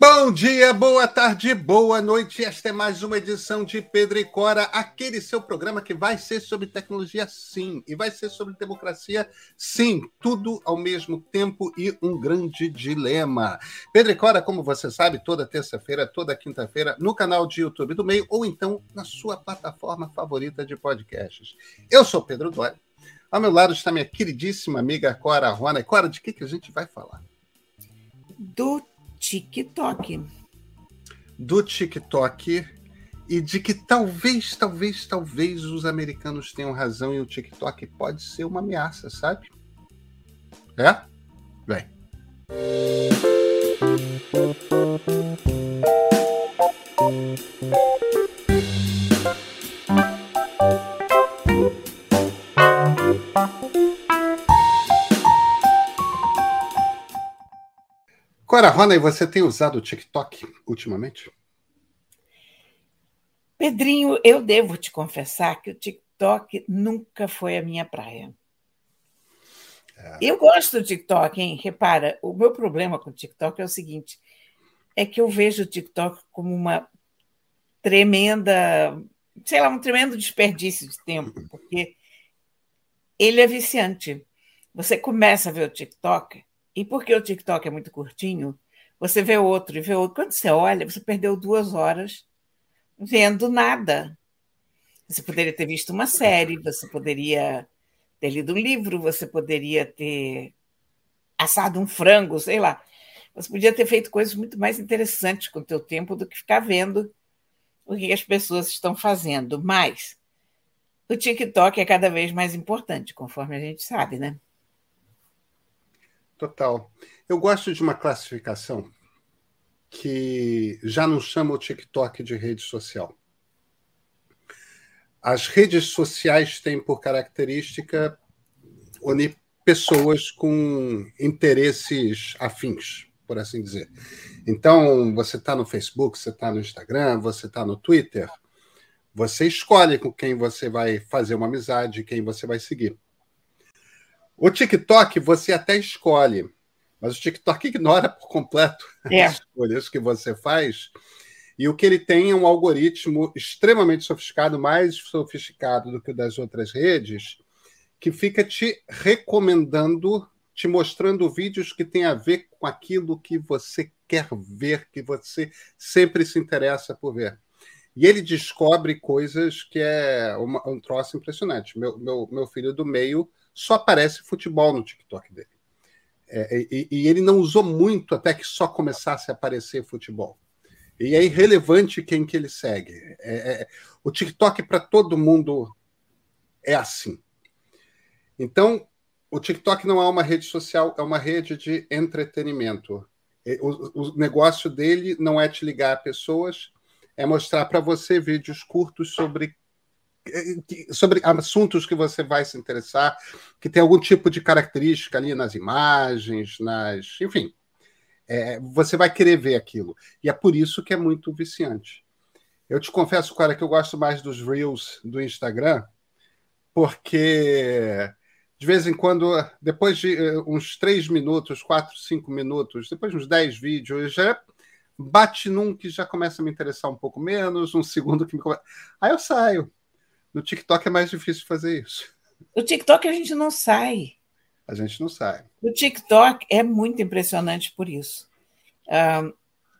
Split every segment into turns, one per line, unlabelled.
Bom dia, boa tarde, boa noite. Esta é mais uma edição de Pedro e Cora, aquele seu programa que vai ser sobre tecnologia, sim, e vai ser sobre democracia, sim, tudo ao mesmo tempo e um grande dilema. Pedro e Cora, como você sabe, toda terça-feira, toda quinta-feira, no canal de YouTube do Meio ou então na sua plataforma favorita de podcasts. Eu sou Pedro Dória. Ao meu lado está minha queridíssima amiga Cora Rona. Cora, de que, que a gente vai falar?
Do TikTok.
Do TikTok e de que talvez, talvez, talvez os americanos tenham razão e o TikTok pode ser uma ameaça, sabe? É? Vem. Cora Rona, e você tem usado o TikTok ultimamente?
Pedrinho, eu devo te confessar que o TikTok nunca foi a minha praia. É. Eu gosto do TikTok, hein? Repara, o meu problema com o TikTok é o seguinte: é que eu vejo o TikTok como uma tremenda, sei lá, um tremendo desperdício de tempo, porque ele é viciante. Você começa a ver o TikTok, e porque o TikTok é muito curtinho, você vê outro e vê outro. Quando você olha, você perdeu duas horas vendo nada. Você poderia ter visto uma série, você poderia ter lido um livro, você poderia ter assado um frango, sei lá. Você podia ter feito coisas muito mais interessantes com o teu tempo do que ficar vendo o que as pessoas estão fazendo. Mas o TikTok é cada vez mais importante, conforme a gente sabe, né?
Total. Eu gosto de uma classificação que já não chama o TikTok de rede social. As redes sociais têm por característica unir pessoas com interesses afins, por assim dizer. Então, você está no Facebook, você está no Instagram, você está no Twitter, você escolhe com quem você vai fazer uma amizade, quem você vai seguir. O TikTok você até escolhe, mas o TikTok ignora por completo é. as escolhas que você faz. E o que ele tem é um algoritmo extremamente sofisticado, mais sofisticado do que o das outras redes, que fica te recomendando, te mostrando vídeos que têm a ver com aquilo que você quer ver, que você sempre se interessa por ver. E ele descobre coisas que é uma, um troço impressionante. Meu, meu, meu filho do meio só aparece futebol no TikTok dele. É, e, e, ele não usou muito até que só começasse a aparecer futebol. E é irrelevante quem que ele segue. É, é, o TikTok para todo mundo é assim. Então, o TikTok não é uma rede social, é uma rede de entretenimento. O, o negócio dele não é te ligar a pessoas, é mostrar para você vídeos curtos sobre sobre assuntos que você vai se interessar, que tem algum tipo de característica ali nas imagens, nas. Enfim, é, você vai querer ver aquilo. E é por isso que é muito viciante. Eu te confesso, cara, que eu gosto mais dos Reels do Instagram, porque de vez em quando, depois de uh, uns três minutos, quatro, cinco minutos, depois de uns dez vídeos, já bate num que já começa a me interessar um pouco menos, um segundo que me. Aí eu saio. No TikTok é mais difícil fazer isso.
No TikTok a gente não sai.
A gente não sai.
O TikTok é muito impressionante por isso.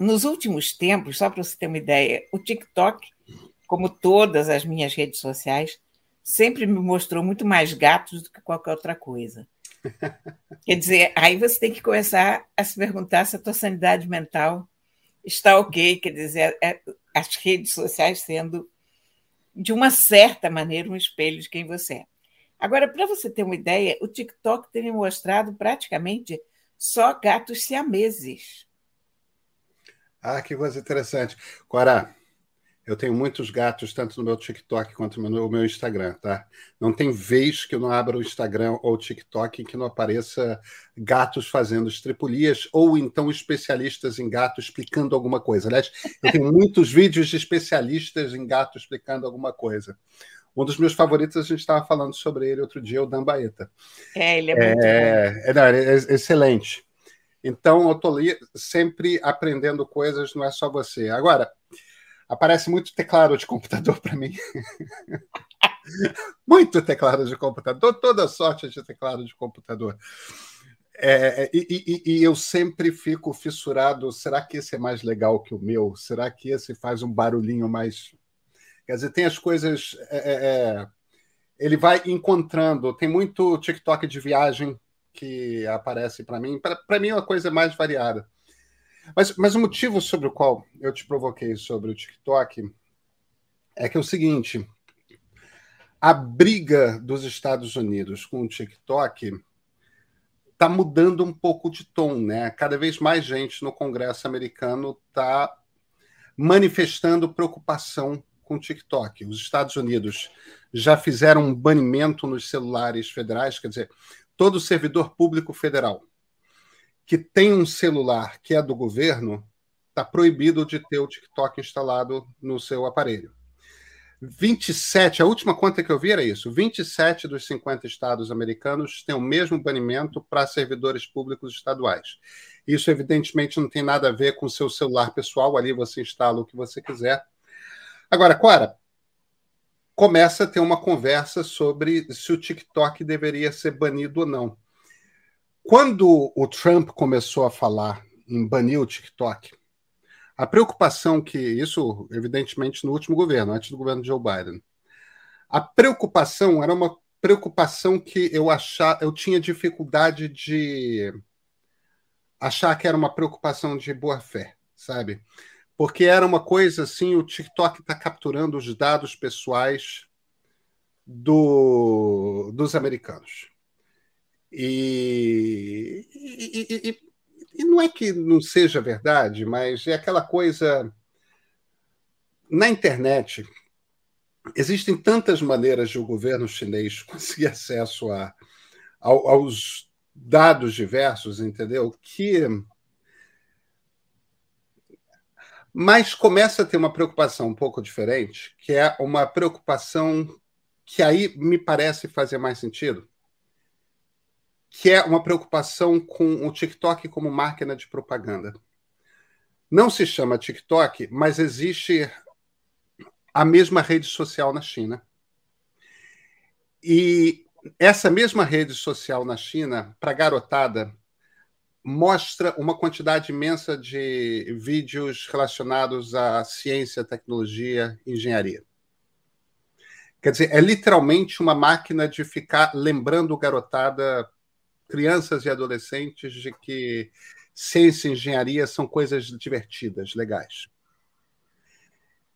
Nos últimos tempos, só para você ter uma ideia, o TikTok, como todas as minhas redes sociais, sempre me mostrou muito mais gatos do que qualquer outra coisa. Quer dizer, aí você tem que começar a se perguntar se a tua sanidade mental está ok. Quer dizer, é, as redes sociais sendo de uma certa maneira, um espelho de quem você é. Agora, para você ter uma ideia, o TikTok tem mostrado praticamente só gatos siameses.
Ah, que coisa interessante. Cora, eu tenho muitos gatos, tanto no meu TikTok quanto no meu Instagram, tá? Não tem vez que eu não abra o Instagram ou o TikTok em que não apareça gatos fazendo estripulias ou então especialistas em gato explicando alguma coisa. Aliás, eu tenho muitos vídeos de especialistas em gato explicando alguma coisa. Um dos meus favoritos, a gente estava falando sobre ele outro dia, o Dan Baeta.
É, ele é muito
é,
bom.
É, não, é excelente. Então, eu estou sempre aprendendo coisas, não é só você. Agora, aparece muito teclado de computador para mim. muito teclado de computador, toda sorte de teclado de computador. É, e, e, e, eu sempre fico fissurado. Será que esse é mais legal que o meu? Será que esse faz um barulhinho mais. Quer dizer, tem as coisas. É, é, é ele vai encontrando. Tem muito TikTok de viagem que aparece para mim. Para mim é uma coisa mais variada. Mas, mas o motivo sobre o qual eu te provoquei sobre o TikTok é que é o seguinte: a briga dos Estados Unidos com o TikTok está mudando um pouco de tom, né? Cada vez mais gente no Congresso americano está manifestando preocupação com o TikTok. Os Estados Unidos já fizeram um banimento nos celulares federais, quer dizer, todo servidor público federal que tem um celular que é do governo está proibido de ter o TikTok instalado no seu aparelho. 27, a última conta que eu vi era isso: 27 dos 50 estados americanos têm o mesmo banimento para servidores públicos estaduais. Isso, evidentemente, não tem nada a ver com o seu celular pessoal, ali você instala o que você quiser. Agora, Cora, começa a ter uma conversa sobre se o TikTok deveria ser banido ou não. Quando o Trump começou a falar em banir o TikTok, a preocupação que isso, evidentemente, no último governo, antes do governo de Joe Biden, a preocupação era uma preocupação que eu achar, eu tinha dificuldade de achar que era uma preocupação de boa fé, sabe? Porque era uma coisa assim, o TikTok está capturando os dados pessoais do, dos americanos. E, e, e, e não é que não seja verdade, mas é aquela coisa. Na internet, existem tantas maneiras de o governo chinês conseguir acesso a, aos dados diversos, entendeu? Que. Mas começa a ter uma preocupação um pouco diferente, que é uma preocupação que aí me parece fazer mais sentido, que é uma preocupação com o TikTok como máquina de propaganda. Não se chama TikTok, mas existe a mesma rede social na China. E essa mesma rede social na China, para garotada, mostra uma quantidade imensa de vídeos relacionados à ciência, tecnologia, engenharia. Quer dizer, é literalmente uma máquina de ficar lembrando garotada crianças e adolescentes de que ciência e engenharia são coisas divertidas, legais.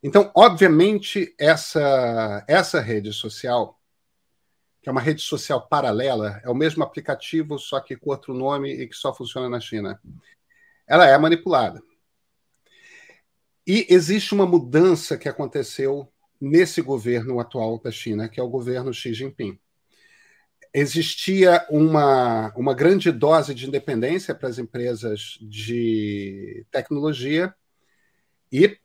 Então, obviamente, essa, essa rede social, que é uma rede social paralela, é o mesmo aplicativo, só que com outro nome e que só funciona na China. Ela é manipulada. E existe uma mudança que aconteceu nesse governo atual da China, que é o governo Xi Jinping existia uma, uma grande dose de independência para as empresas de tecnologia e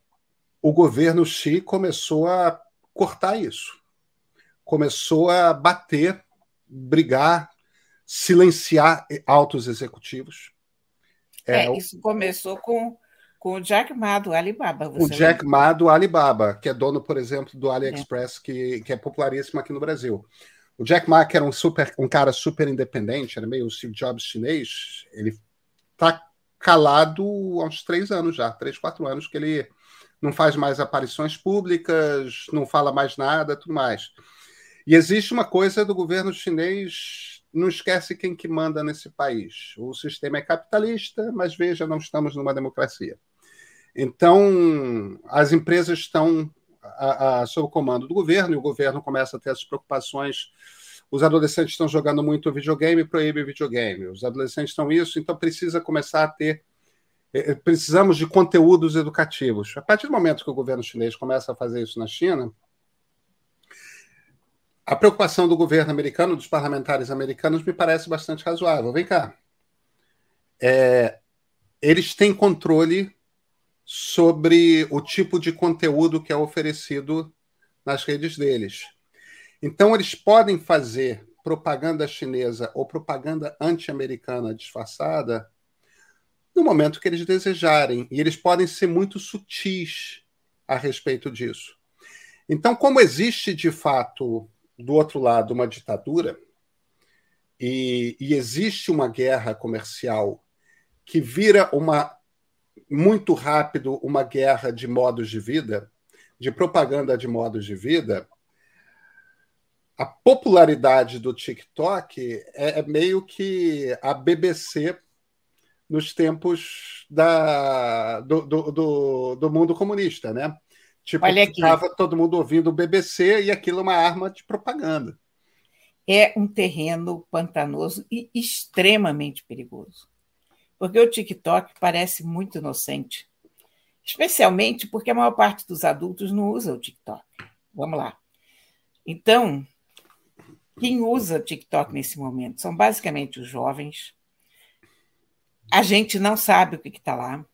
o governo Xi começou a cortar isso. Começou a bater, brigar, silenciar altos executivos.
É, é isso começou com, com o Jack Ma do Alibaba.
o Jack Ma do Alibaba, que é dono, por exemplo, do AliExpress, é. Que, que é popularíssimo aqui no Brasil. O Jack Ma, que era um, super, um cara super independente, era meio o Steve Jobs chinês, ele tá calado há uns três anos já, três, quatro anos, que ele não faz mais aparições públicas, não fala mais nada, tudo mais. E existe uma coisa do governo chinês, não esquece quem que manda nesse país. O sistema é capitalista, mas veja, não estamos numa democracia. Então, as empresas estão a, a, sob o comando do governo, e o governo começa a ter essas preocupações. Os adolescentes estão jogando muito videogame, proíbe videogame. Os adolescentes estão isso, então precisa começar a ter. Eh, eh, precisamos de conteúdos educativos. A partir do momento que o governo chinês começa a fazer isso na China, a preocupação do governo americano, dos parlamentares americanos, me parece bastante razoável. Vem cá. É, eles têm controle sobre o tipo de conteúdo que é oferecido nas redes deles. Então, eles podem fazer propaganda chinesa ou propaganda anti-americana disfarçada no momento que eles desejarem. E eles podem ser muito sutis a respeito disso. Então, como existe de fato do outro lado uma ditadura, e, e existe uma guerra comercial que vira uma muito rápido uma guerra de modos de vida, de propaganda de modos de vida, a popularidade do TikTok é, é meio que a BBC nos tempos da, do, do, do, do mundo comunista, né? Tipo, estava todo mundo ouvindo o BBC e aquilo é uma arma de propaganda.
É um terreno pantanoso e extremamente perigoso. Porque o TikTok parece muito inocente. Especialmente porque a maior parte dos adultos não usa o TikTok. Vamos lá. Então, quem usa o TikTok nesse momento são basicamente os jovens. A gente não sabe o que está lá.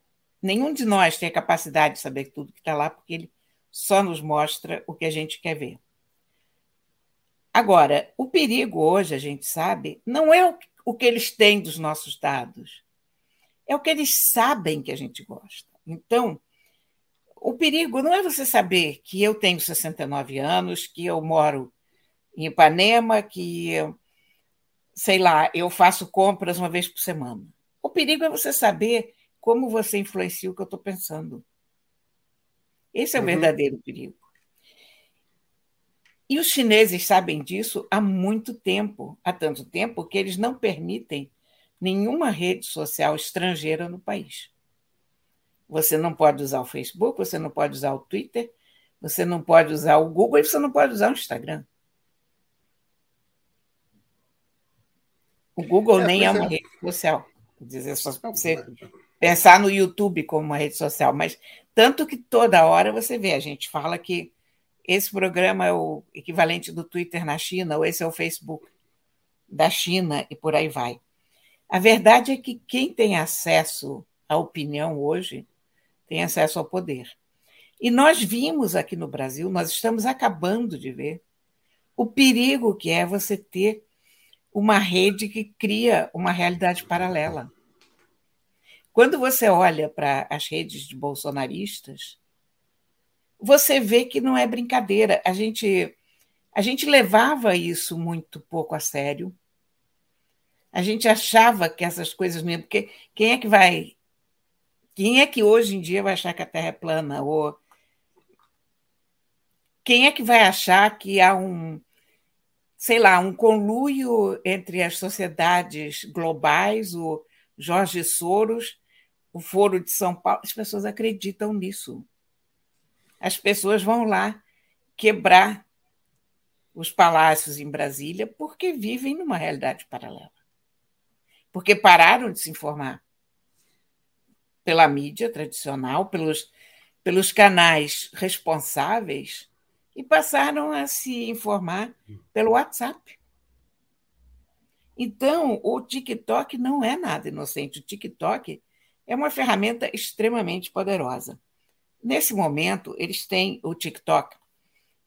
Nenhum de nós tem a capacidade de saber tudo que está lá, porque ele só nos mostra o que a gente quer ver. Agora, o perigo hoje, a gente sabe, não é o que eles têm dos nossos dados, é o que eles sabem que a gente gosta. Então, o perigo não é você saber que eu tenho 69 anos, que eu moro em Ipanema, que, sei lá, eu faço compras uma vez por semana. O perigo é você saber como você influencia o que eu estou pensando. Esse é o uhum. verdadeiro perigo. E os chineses sabem disso há muito tempo há tanto tempo que eles não permitem nenhuma rede social estrangeira no país. Você não pode usar o Facebook, você não pode usar o Twitter, você não pode usar o Google e você não pode usar o Instagram. O Google é, nem é uma é. rede social. Quer dizer, só você pensar no YouTube como uma rede social, mas tanto que toda hora você vê, a gente fala que esse programa é o equivalente do Twitter na China, ou esse é o Facebook da China, e por aí vai. A verdade é que quem tem acesso à opinião hoje tem acesso ao poder. E nós vimos aqui no Brasil, nós estamos acabando de ver o perigo que é você ter uma rede que cria uma realidade paralela. Quando você olha para as redes de bolsonaristas, você vê que não é brincadeira. A gente, a gente levava isso muito pouco a sério. A gente achava que essas coisas mesmo. Porque quem é que vai. Quem é que hoje em dia vai achar que a Terra é plana? Ou quem é que vai achar que há um, sei lá, um conluio entre as sociedades globais, o Jorge Soros, o Foro de São Paulo? As pessoas acreditam nisso. As pessoas vão lá quebrar os palácios em Brasília porque vivem numa realidade paralela. Porque pararam de se informar pela mídia tradicional, pelos, pelos canais responsáveis e passaram a se informar pelo WhatsApp. Então, o TikTok não é nada inocente. O TikTok é uma ferramenta extremamente poderosa. Nesse momento, eles têm o TikTok,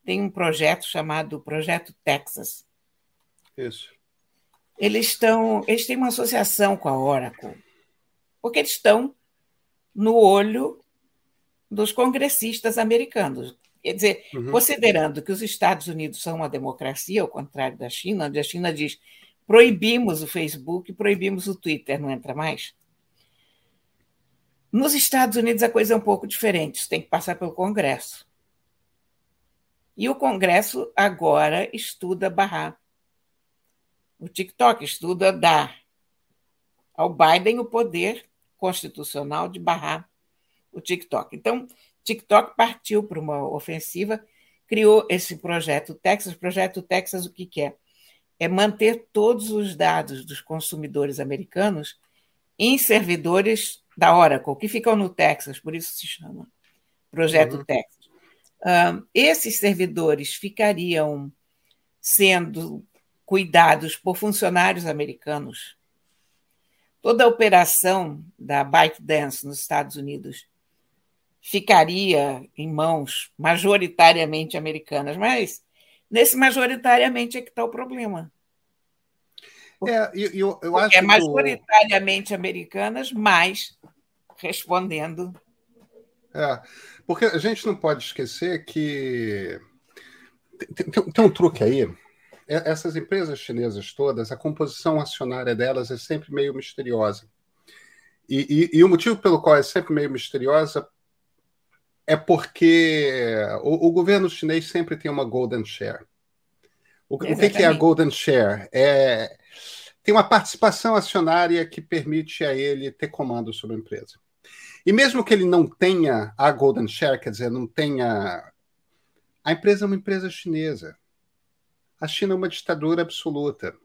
tem um projeto chamado Projeto Texas.
Isso.
Eles estão, eles têm uma associação com a Oracle, porque eles estão no olho dos congressistas americanos. Quer dizer, uhum. considerando que os Estados Unidos são uma democracia, ao contrário da China, onde a China diz proibimos o Facebook, proibimos o Twitter, não entra mais. Nos Estados Unidos a coisa é um pouco diferente, isso tem que passar pelo Congresso. E o Congresso agora estuda barrar. O TikTok estuda dar ao Biden o poder constitucional de barrar o TikTok. Então, TikTok partiu para uma ofensiva, criou esse projeto Texas. Projeto Texas, o que, que é? É manter todos os dados dos consumidores americanos em servidores da Oracle, que ficam no Texas, por isso se chama Projeto uhum. Texas. Um, esses servidores ficariam sendo cuidados por funcionários americanos. Toda a operação da ByteDance nos Estados Unidos ficaria em mãos majoritariamente americanas, mas nesse majoritariamente é que está o problema. É, eu, eu acho é majoritariamente americanas, mas respondendo.
É, porque a gente não pode esquecer que tem, tem, tem um truque aí. Essas empresas chinesas todas, a composição acionária delas é sempre meio misteriosa. E, e, e, o motivo pelo qual é sempre meio misteriosa é porque o, o governo chinês sempre tem uma golden share. O, o que, que, é a golden share? É, tem uma participação acionária que permite a ele ter comando sobre a empresa. E mesmo que ele não tenha a golden share, quer dizer, não tenha. A empresa é uma empresa chinesa. A China é uma ditadura absoluta.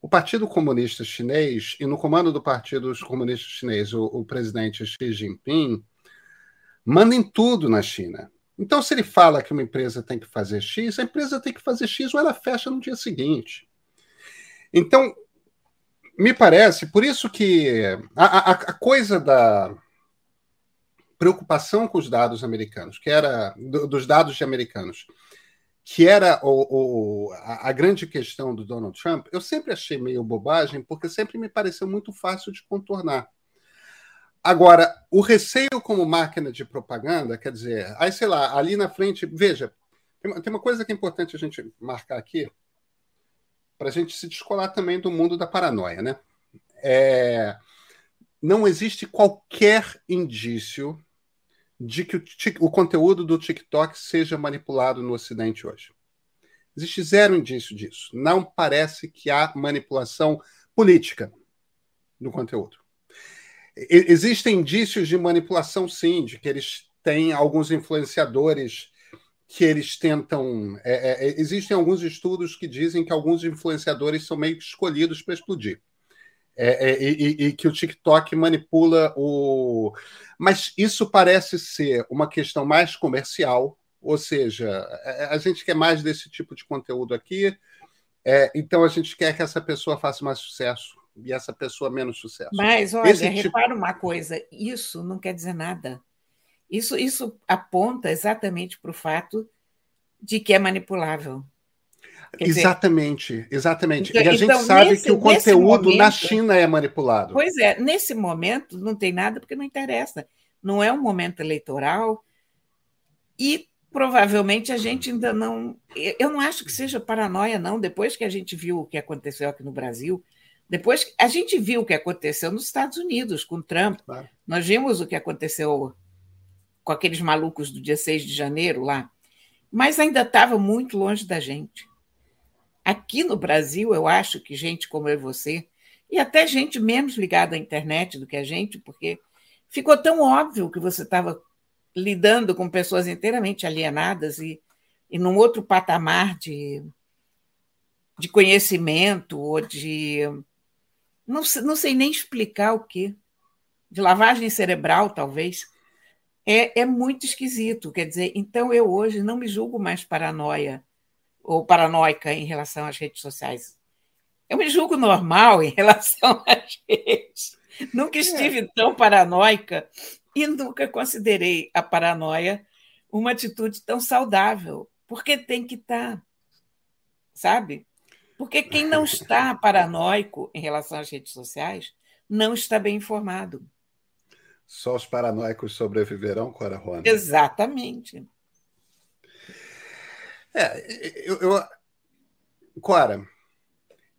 O Partido Comunista Chinês, e no comando do Partido Comunista Chinês, o, o presidente Xi Jinping, manda em tudo na China. Então, se ele fala que uma empresa tem que fazer X, a empresa tem que fazer X ou ela fecha no dia seguinte. Então, me parece, por isso que a, a, a coisa da preocupação com os dados americanos, que era do, dos dados de americanos, que era o, o, a, grande questão do Donald Trump, eu sempre achei meio bobagem, porque sempre me pareceu muito fácil de contornar. Agora, o receio como máquina de propaganda, quer dizer, aí sei lá, ali na frente, veja, tem tem uma coisa que é importante a gente marcar aqui, para a gente se descolar também do mundo da paranoia, né? É, não existe qualquer indício de que o, o, conteúdo do TikTok seja manipulado no Ocidente hoje. Existe zero indício disso. Não parece que há manipulação política do conteúdo. Existem indícios de manipulação, sim, de que eles têm alguns influenciadores que eles tentam. É, é, existem alguns estudos que dizem que alguns influenciadores são meio que escolhidos para explodir. É, é, e, e, que o TikTok manipula o. Mas isso parece ser uma questão mais comercial, ou seja, a gente quer mais desse tipo de conteúdo aqui, é, então a gente quer que essa pessoa faça mais sucesso e essa pessoa menos sucesso.
Mas, olha, Esse repara tipo... uma coisa: isso não quer dizer nada. Isso, isso aponta exatamente para o fato de que é manipulável.
Exatamente, exatamente. Então, e a gente então, sabe nesse, que o conteúdo momento, na China é manipulado.
Pois é, nesse momento não tem nada porque não interessa. Não é um momento eleitoral e provavelmente a gente ainda não. Eu não acho que seja paranoia, não. Depois que a gente viu o que aconteceu aqui no Brasil, depois a gente viu o que aconteceu nos Estados Unidos com Trump, claro. nós vimos o que aconteceu com aqueles malucos do dia 6 de janeiro lá, mas ainda estava muito longe da gente. Aqui no Brasil, eu acho que gente como eu e você, e até gente menos ligada à internet do que a gente, porque ficou tão óbvio que você estava lidando com pessoas inteiramente alienadas e, e num outro patamar de, de conhecimento ou de. Não, não sei nem explicar o quê. De lavagem cerebral, talvez. É, é muito esquisito. Quer dizer, então eu hoje não me julgo mais paranoia ou paranoica em relação às redes sociais. Eu me julgo normal em relação às redes. Nunca é. estive é. tão paranoica e nunca considerei a paranoia uma atitude tão saudável, porque tem que estar, tá, sabe? Porque quem não está paranoico em relação às redes sociais não está bem informado.
Só os paranoicos sobreviverão, Cora Rona?
Exatamente.
É, eu, eu, Cora,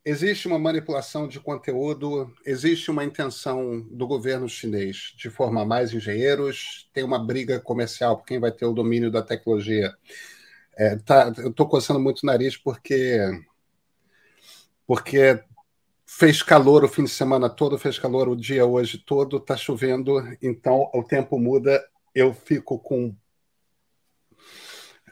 existe uma manipulação de conteúdo, existe uma intenção do governo chinês de formar mais engenheiros, tem uma briga comercial por quem vai ter o domínio da tecnologia. É, tá, eu estou coçando muito o nariz porque porque fez calor o fim de semana todo, fez calor o dia hoje todo, está chovendo, então o tempo muda, eu fico com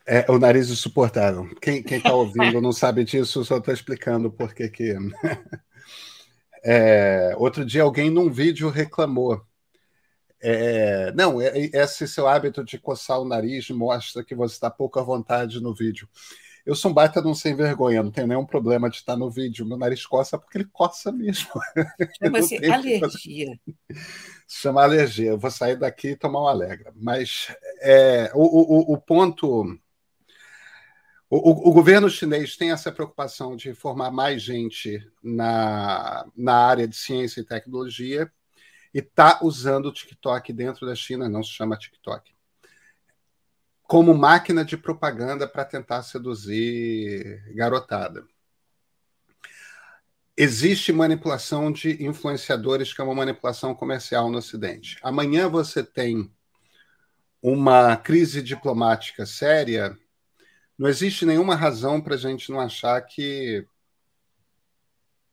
é o nariz insuportável. Quem está ouvindo não sabe disso, só estou explicando por que. É, outro dia alguém num vídeo reclamou. É, não, é, esse seu hábito de coçar o nariz mostra que você está pouco à vontade no vídeo. Eu sou um baita um sem vergonha, não tenho nenhum problema de estar no vídeo. Meu nariz coça porque ele coça mesmo.
Chama-se alergia.
Chama alergia. Eu vou sair daqui e tomar um alegra. Mas é, o, o, o ponto o, o, governo chinês tem essa preocupação de formar mais gente na, na área de ciência e tecnologia e está usando o TikTok dentro da China, não se chama TikTok, como máquina de propaganda para tentar seduzir garotada. Existe manipulação de influenciadores, que é uma manipulação comercial no Ocidente. Amanhã você tem uma crise diplomática séria não existe nenhuma razão para a gente não achar que,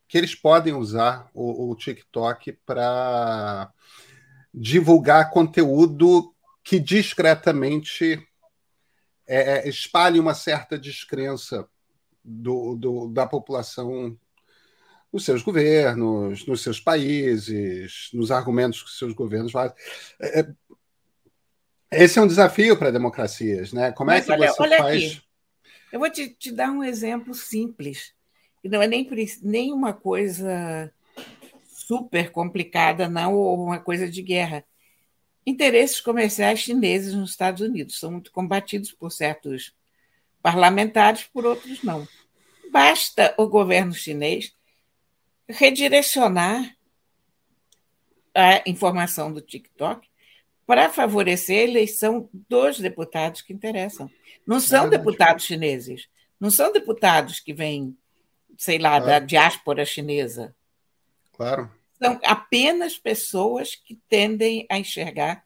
que eles podem usar o, o TikTok para divulgar conteúdo que discretamente é, é, espalhe uma certa descrença do, do, da população nos seus governos, nos seus países, nos argumentos que seus governos fazem. É, é esse é um desafio para democracias, né? Como é Mas é que olha, você olha faz? Aqui.
Eu vou te, te dar um exemplo simples, que não é nem, nem uma coisa super complicada, não, ou uma coisa de guerra. Interesses comerciais chineses nos Estados Unidos são muito combatidos por certos parlamentares, por outros não. Basta o governo chinês redirecionar a informação do TikTok para favorecer a eleição dos deputados que interessam. Não são deputados chineses, não são deputados que vêm, sei lá, claro. da diáspora chinesa.
Claro.
São apenas pessoas que tendem a enxergar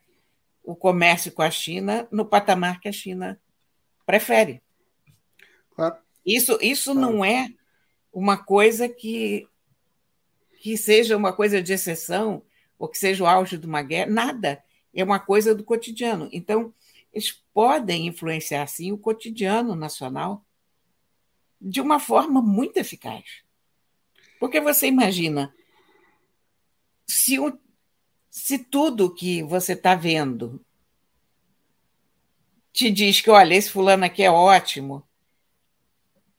o comércio com a China no patamar que a China prefere. Claro. Isso, isso claro. não é uma coisa que, que seja uma coisa de exceção ou que seja o auge de uma guerra, nada é uma coisa do cotidiano. Então, eles podem influenciar, sim, o cotidiano nacional de uma forma muito eficaz. Porque você imagina, se, o, se tudo que você está vendo te diz que, olha, esse fulano aqui é ótimo,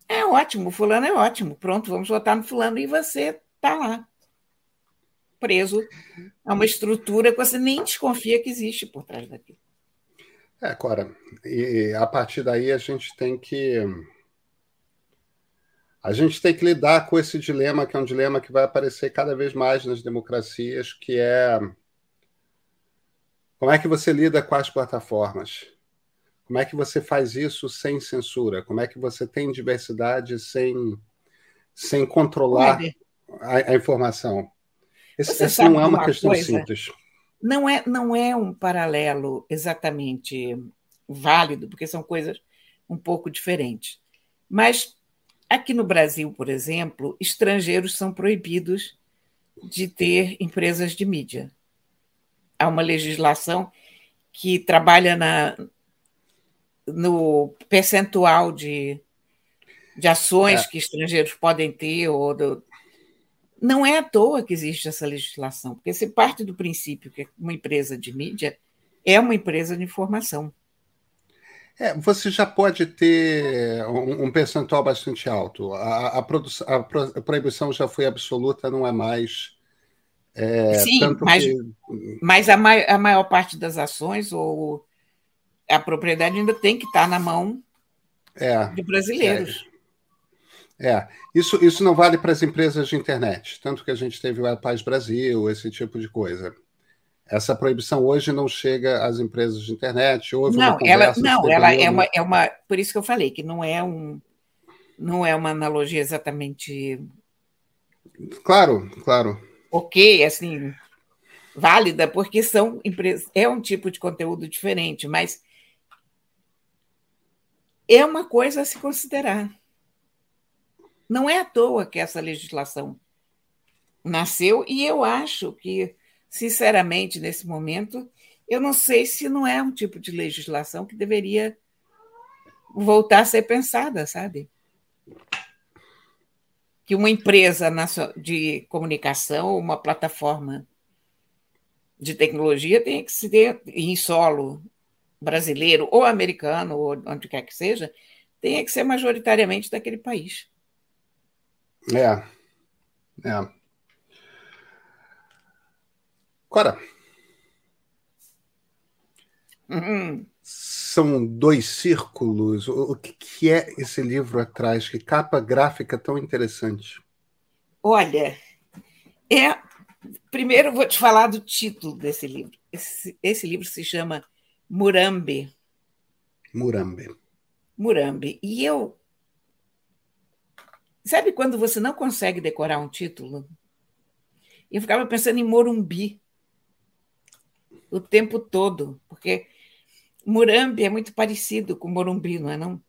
é ótimo, fulano é ótimo, pronto, vamos votar no fulano e você está lá preso a uma estrutura que você nem desconfia que existe por trás daquilo.
É, Cora, e a partir daí a gente tem que a gente tem que lidar com esse dilema, que é um dilema que vai aparecer cada vez mais nas democracias, que é como é que você lida com as plataformas? Como é que você faz isso sem censura? Como é que você tem diversidade sem, sem controlar a, a informação?
Esse, essa não é uma questão coisa? simples. Não é, não é um paralelo exatamente válido, porque são coisas um pouco diferentes. Mas aqui no Brasil, por exemplo, estrangeiros são proibidos de ter empresas de mídia. Há uma legislação que trabalha na, no percentual de, de ações é. que estrangeiros podem ter, ou do, não é à toa que existe essa legislação, porque se parte do princípio que uma empresa de mídia é uma empresa de informação.
É, você já pode ter um, um percentual bastante alto. A, a, a, proibição já foi absoluta, não é mais.
É, Sim, mas, que... mas a, mai, a maior parte das ações ou a propriedade ainda tem que estar na mão é, de brasileiros. É.
Isso, isso não vale para as empresas de internet, tanto que a gente teve o El Paz Brasil, esse tipo de coisa. Essa proibição hoje não chega às empresas de internet. Houve
não, ela, não, ela é uma, é uma. Por isso que eu falei que não é um, não é uma analogia exatamente.
Claro, claro.
Ok, assim, válida, porque são empresas, é um tipo de conteúdo diferente, mas é uma coisa a se considerar. Não é à toa que essa legislação nasceu, e eu acho que, sinceramente, nesse momento, eu não sei se não é um tipo de legislação que deveria voltar a ser pensada, sabe? Que uma empresa de comunicação, uma plataforma de tecnologia tenha que ser em solo brasileiro ou americano, ou onde quer que seja, tenha que ser majoritariamente daquele país.
É. É. Cora. Uhum. são dois círculos? O, que, é esse livro atrás? Que capa gráfica tão interessante?
Olha, é. Primeiro vou te falar do título desse livro. Esse, esse livro se chama Murambi.
Murambi.
Murambi. E eu. Sabe quando você não consegue decorar um título? Eu ficava pensando em Morumbi o tempo todo, porque Murambi é muito parecido com Morumbi, não é não?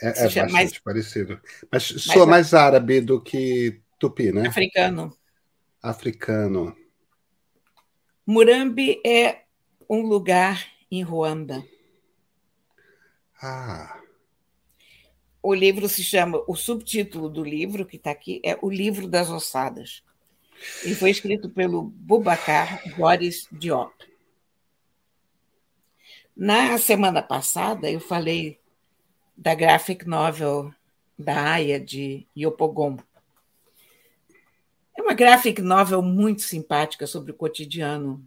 É, é bastante mais... parecido. Mas soa mais árabe do que tupi, né?
Africano.
Africano.
Murambi é um lugar em Ruanda.
Ah.
O livro se chama, o subtítulo do livro que está aqui é O Livro das Ossadas. Ele foi escrito pelo Bubacar Boris Diop. Na semana passada, eu falei da graphic novel da Aya de Yopogom. É uma graphic novel muito simpática sobre o cotidiano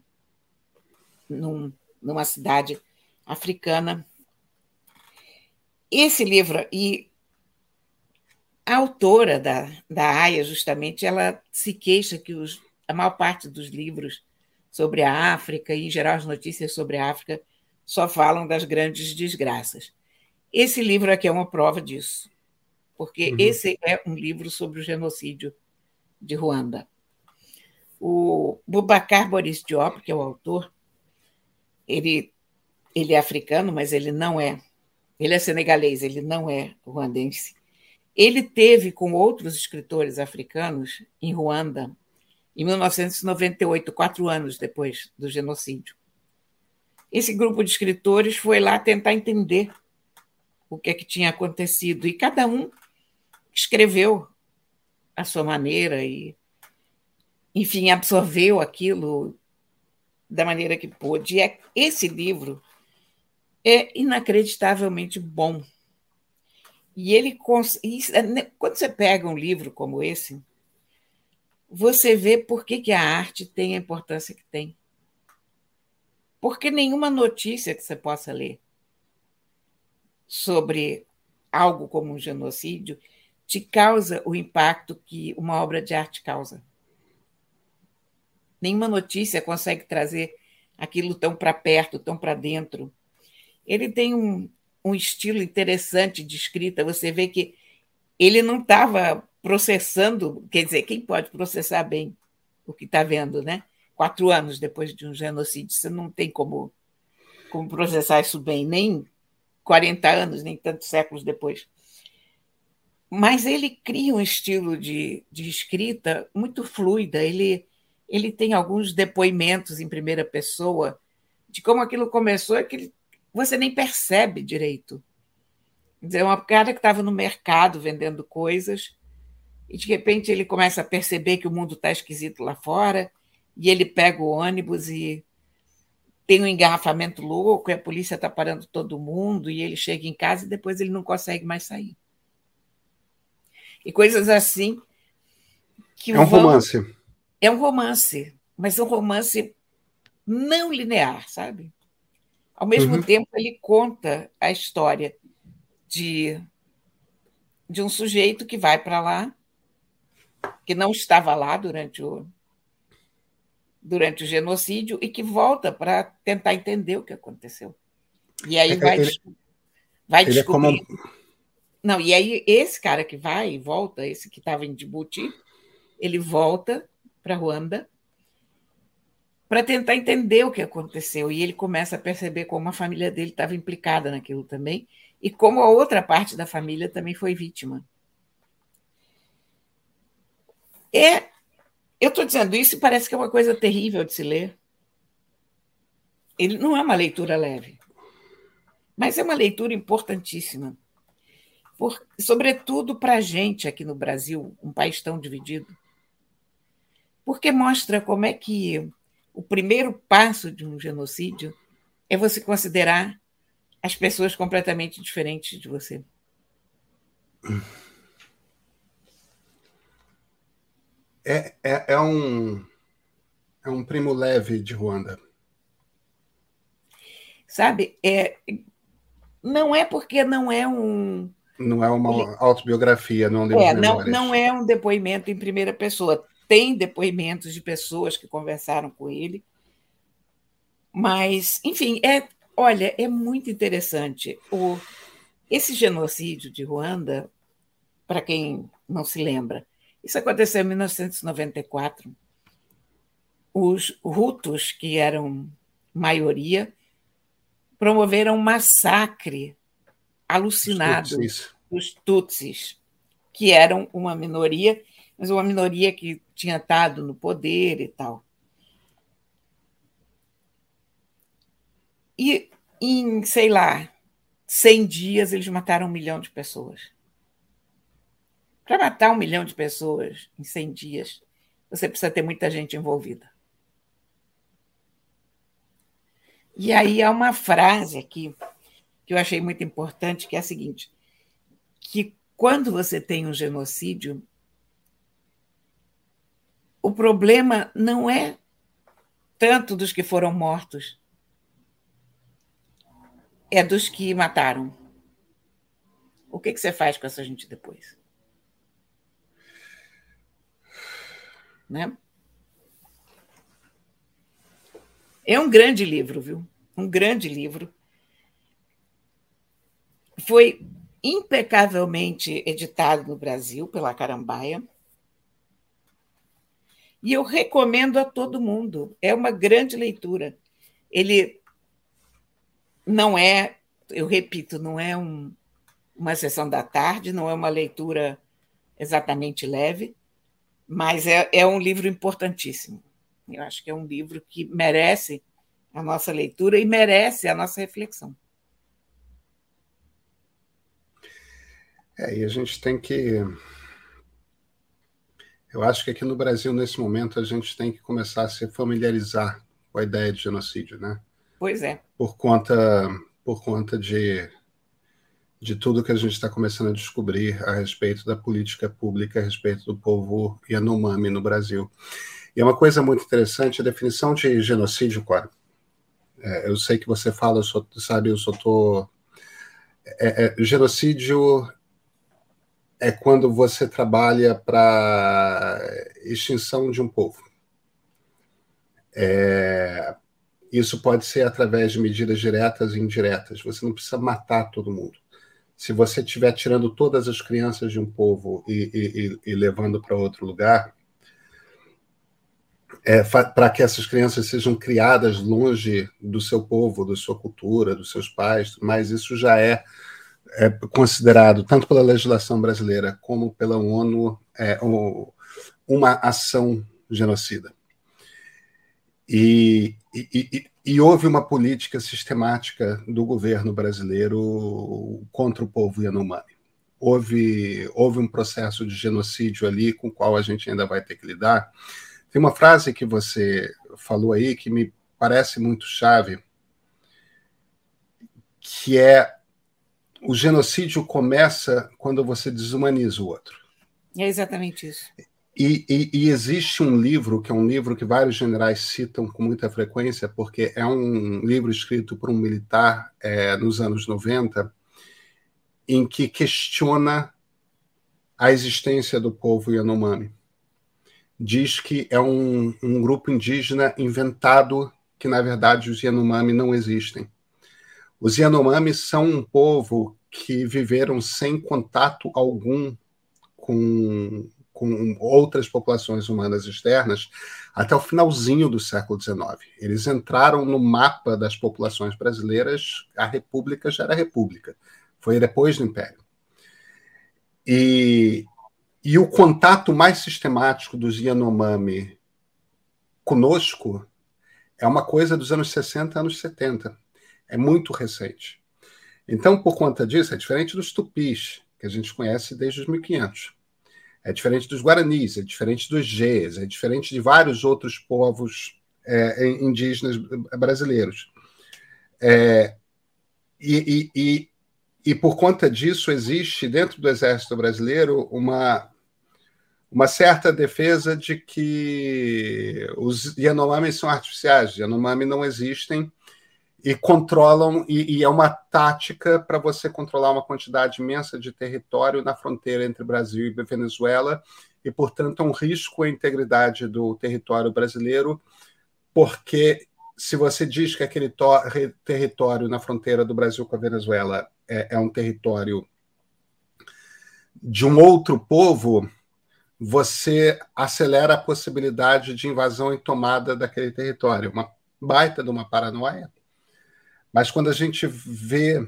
num, numa cidade africana. Esse livro, e a autora da, da Aya, justamente, ela se queixa que os, a maior parte dos livros sobre a África, e em geral as notícias sobre a África, só falam das grandes desgraças. Esse livro aqui é uma prova disso, porque uhum. esse é um livro sobre o genocídio de Ruanda. O Bubacar Boris Diop, que é o autor, ele, ele é africano, mas ele não é. Ele é senegalês, ele não é ruandense. Ele teve com outros escritores africanos em Ruanda em 1998, quatro anos depois do genocídio. Esse grupo de escritores foi lá tentar entender o que é que tinha acontecido e cada um escreveu à sua maneira e, enfim, absorveu aquilo da maneira que pôde. E é, esse livro é inacreditavelmente bom e ele é, né, quando você pega um livro como esse, você vê por que, que a arte tem a importância que tem. Porque nenhuma notícia que você possa ler sobre algo como um genocídio te causa o impacto que uma obra de arte causa. Nenhuma notícia consegue trazer aquilo tão para perto, tão para dentro. Ele tem um, um estilo interessante de escrita. Você vê que ele não estava processando, quer dizer, quem pode processar bem o que está vendo, né? Quatro anos depois de um genocídio, você não tem como, como processar isso bem, nem 40 anos, nem tantos séculos depois. Mas ele cria um estilo de, de escrita muito fluida, ele, ele tem alguns depoimentos em primeira pessoa de como aquilo começou, é que ele você nem percebe direito. Dizer, uma cara que estava no mercado vendendo coisas e de repente ele começa a perceber que o mundo está esquisito lá fora e ele pega o ônibus e tem um engarrafamento louco e a polícia está parando todo mundo e ele chega em casa e depois ele não consegue mais sair. E coisas assim que
é um vão... romance.
É um romance, mas é um romance não linear, sabe? Ao mesmo uhum. tempo, ele conta a história de, de um sujeito que vai para lá, que não estava lá durante o, durante o genocídio e que volta para tentar entender o que aconteceu. E aí é, vai, ele, vai ele descobrir. É como... Não, e aí esse cara que vai e volta, esse que estava em Djibouti, ele volta para Ruanda para tentar entender o que aconteceu. E ele começa a perceber como a família dele estava implicada naquilo também e como a outra parte da família também foi vítima. É, eu estou dizendo isso e parece que é uma coisa terrível de se ler. Ele não é uma leitura leve, mas é uma leitura importantíssima, por, sobretudo para a gente aqui no Brasil, um país tão dividido, porque mostra como é que o primeiro passo de um genocídio é você considerar as pessoas completamente diferentes de você.
É, é, é, um, é um primo leve de Ruanda.
sabe? É, não é porque não é um.
Não é uma autobiografia, não é um
é, não, não é um depoimento em primeira pessoa. Tem depoimentos de pessoas que conversaram com ele, mas, enfim, é, olha, é muito interessante. O, esse genocídio de Ruanda, para quem não se lembra, isso aconteceu em 1994. Os Hutus, que eram maioria, promoveram um massacre alucinado
Tutsis.
dos Tutsis, que eram uma minoria, mas uma minoria que tinha estado no poder e tal. E em, sei lá, 100 dias eles mataram um milhão de pessoas. Para matar um milhão de pessoas em 100 dias, você precisa ter muita gente envolvida. E aí há uma frase aqui que eu achei muito importante, que é a seguinte: que quando você tem um genocídio, o problema não é tanto dos que foram mortos, é dos que mataram. O que, que você faz com essa gente depois? Né? É um grande livro, viu? Um grande livro. Foi impecavelmente editado no Brasil pela Carambaia. E eu recomendo a todo mundo. É uma grande leitura. Ele não é, eu repito, não é um, uma sessão da tarde, não é uma leitura exatamente leve, mas é, é um livro importantíssimo. Eu acho que é um livro que merece a nossa leitura e merece a nossa reflexão.
É, e a gente tem que. Eu acho que aqui no Brasil, nesse momento, a gente tem que começar a se familiarizar com a ideia de genocídio, né?
Pois é.
Por conta, por conta de, de tudo que a gente está começando a descobrir a respeito da política pública, a respeito do povo Yanomami no Brasil. E é uma coisa muito interessante a definição de genocídio, Cora. É, eu sei que você fala, eu sou, sabe, eu só tô. É, é, genocídio é quando você trabalha para extinção de um povo. É, isso pode ser através de medidas diretas e indiretas. Você não precisa matar todo mundo. Se você estiver tirando todas as crianças de um povo e, e, e levando para outro lugar, é, para que essas crianças sejam criadas longe do seu povo, da sua cultura, dos seus pais, mas isso já é, é considerado, tanto pela legislação brasileira como pela ONU, é, uma ação genocida. E, e, e, e, houve uma política sistemática do governo brasileiro contra o povo Yanomami. Houve, houve um processo de genocídio ali com o qual a gente ainda vai ter que lidar, tem uma frase que você falou aí que me parece muito chave, que é o genocídio começa quando você desumaniza o outro.
É exatamente isso.
E, e, e, existe um livro, que é um livro que vários generais citam com muita frequência, porque é um livro escrito por um militar é, nos anos 90, em que questiona a existência do povo Yanomami diz que é um, um grupo indígena inventado, que na verdade os Yanomami não existem. Os Yanomami são um povo que viveram sem contato algum com, com outras populações humanas externas até o finalzinho do século XIX. Eles entraram no mapa das populações brasileiras, a República já era República, foi depois do Império. E, e o contato mais sistemático dos Yanomami conosco é uma coisa dos anos 60, anos 70. É muito recente. Então, por conta disso, é diferente dos tupis, que a gente conhece desde os 1500. É diferente dos guaranis, é diferente dos gês, é diferente de vários outros povos é, indígenas brasileiros. É, e, e, e, e por conta disso, existe dentro do Exército Brasileiro uma uma certa defesa de que os Yanomami são artificiais, Yanomami não existem, e controlam, e, e é uma tática para você controlar uma quantidade imensa de território na fronteira entre Brasil e Venezuela, e, portanto, é um risco à integridade do território brasileiro, porque se você diz que aquele território na fronteira do Brasil com a Venezuela é, é um território de um outro povo, você acelera a possibilidade de invasão e tomada daquele território. Uma baita de uma paranoia. Mas quando a gente vê.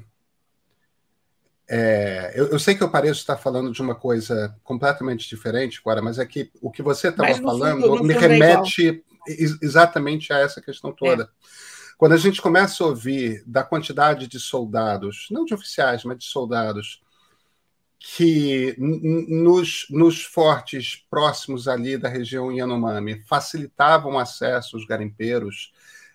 É, eu, eu, sei que eu pareço estar falando de uma coisa completamente diferente, agora, mas é que o que você estava falando fundo, me remete exatamente a essa questão toda. É. Quando a gente começa a ouvir da quantidade de soldados, não de oficiais, mas de soldados, que nos, nos fortes próximos ali da região Yanomami facilitavam acesso aos garimpeiros,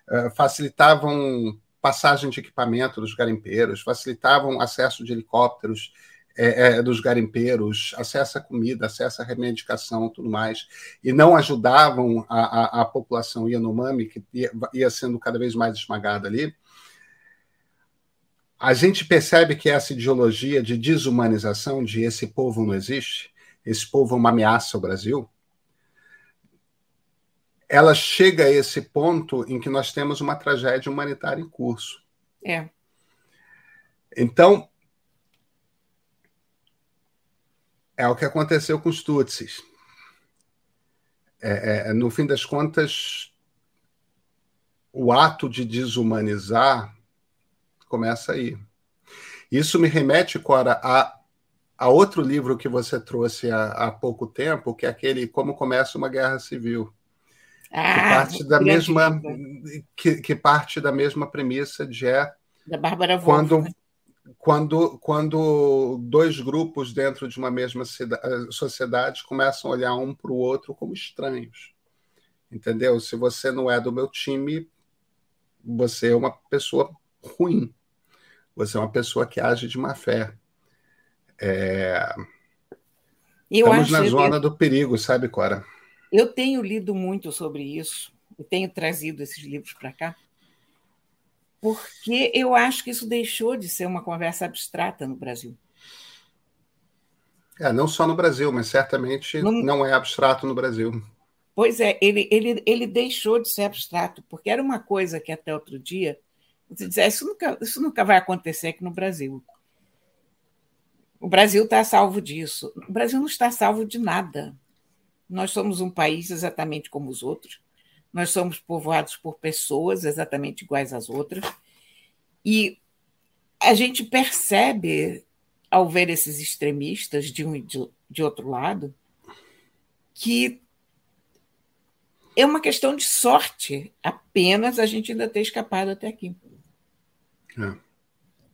uh, facilitavam passagem de equipamento dos garimpeiros, facilitavam acesso de helicópteros é, é, dos garimpeiros, acesso à comida, acesso à remedicação, tudo mais, e não ajudavam a, a, a população Yanomami, que ia, ia sendo cada vez mais esmagada ali, a gente percebe que essa ideologia de desumanização, de esse povo não existe, esse povo é uma ameaça ao Brasil, ela chega a esse ponto em que nós temos uma tragédia humanitária em curso.
É.
Então, é o que aconteceu com os Tutsis. É, é, no fim das contas, o ato de desumanizar começa aí. Isso me remete, Cora, a, a outro livro que você trouxe há, há pouco tempo, que é aquele Como Começa uma Guerra Civil. Ah, que parte da mesma que, que, parte da mesma premissa de é
da Bárbara
Wolff, quando né? quando quando dois grupos dentro de uma mesma sociedade começam a olhar um para o outro como estranhos. Entendeu? Se você não é do meu time você é uma pessoa ruim. Você é uma pessoa que age de má fé. É... estamos na zona do perigo sabe Cora
eu tenho lido muito sobre isso, e tenho trazido esses livros para cá, porque eu acho que isso deixou de ser uma conversa abstrata no Brasil.
É, não só no Brasil, mas certamente no... não é abstrato no Brasil.
Pois é, ele, ele, ele deixou de ser abstrato, porque era uma coisa que até outro dia você dizia, isso nunca, isso nunca vai acontecer aqui no Brasil. O Brasil está salvo disso. O Brasil não está salvo de nada. Nós somos um país exatamente como os outros. Nós somos povoados por pessoas exatamente iguais às outras. E a gente percebe, ao ver esses extremistas de um e de outro lado, que é uma questão de sorte apenas a gente ainda ter escapado até aqui. É.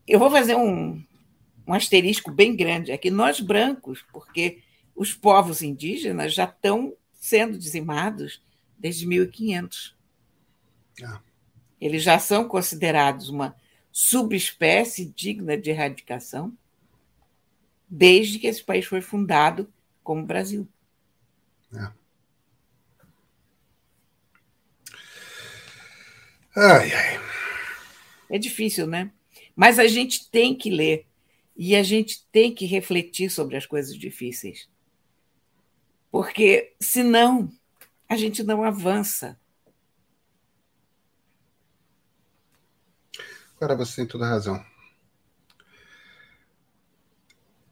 Eu vou fazer um, um asterisco bem grande aqui. Nós brancos, porque os povos indígenas já estão sendo dizimados desde 1500. Ah. Eles já são considerados uma subespécie digna de erradicação desde que esse país foi fundado como Brasil. É.
Ai, ai.
É difícil, né? Mas a gente tem que ler e a gente tem que refletir sobre as coisas difíceis. Porque, senão, a gente não avança.
Agora você tem toda a razão.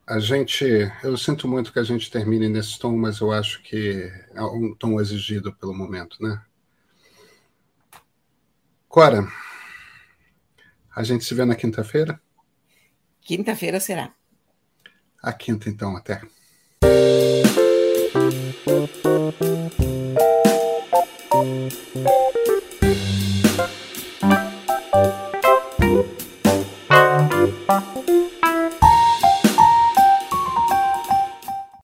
A gente, eu sinto muito que a gente termine nesse tom, mas eu acho que é um tom exigido pelo momento, né? Cora, a gente se vê na quinta-feira?
Quinta-feira será.
A quinta, então, até.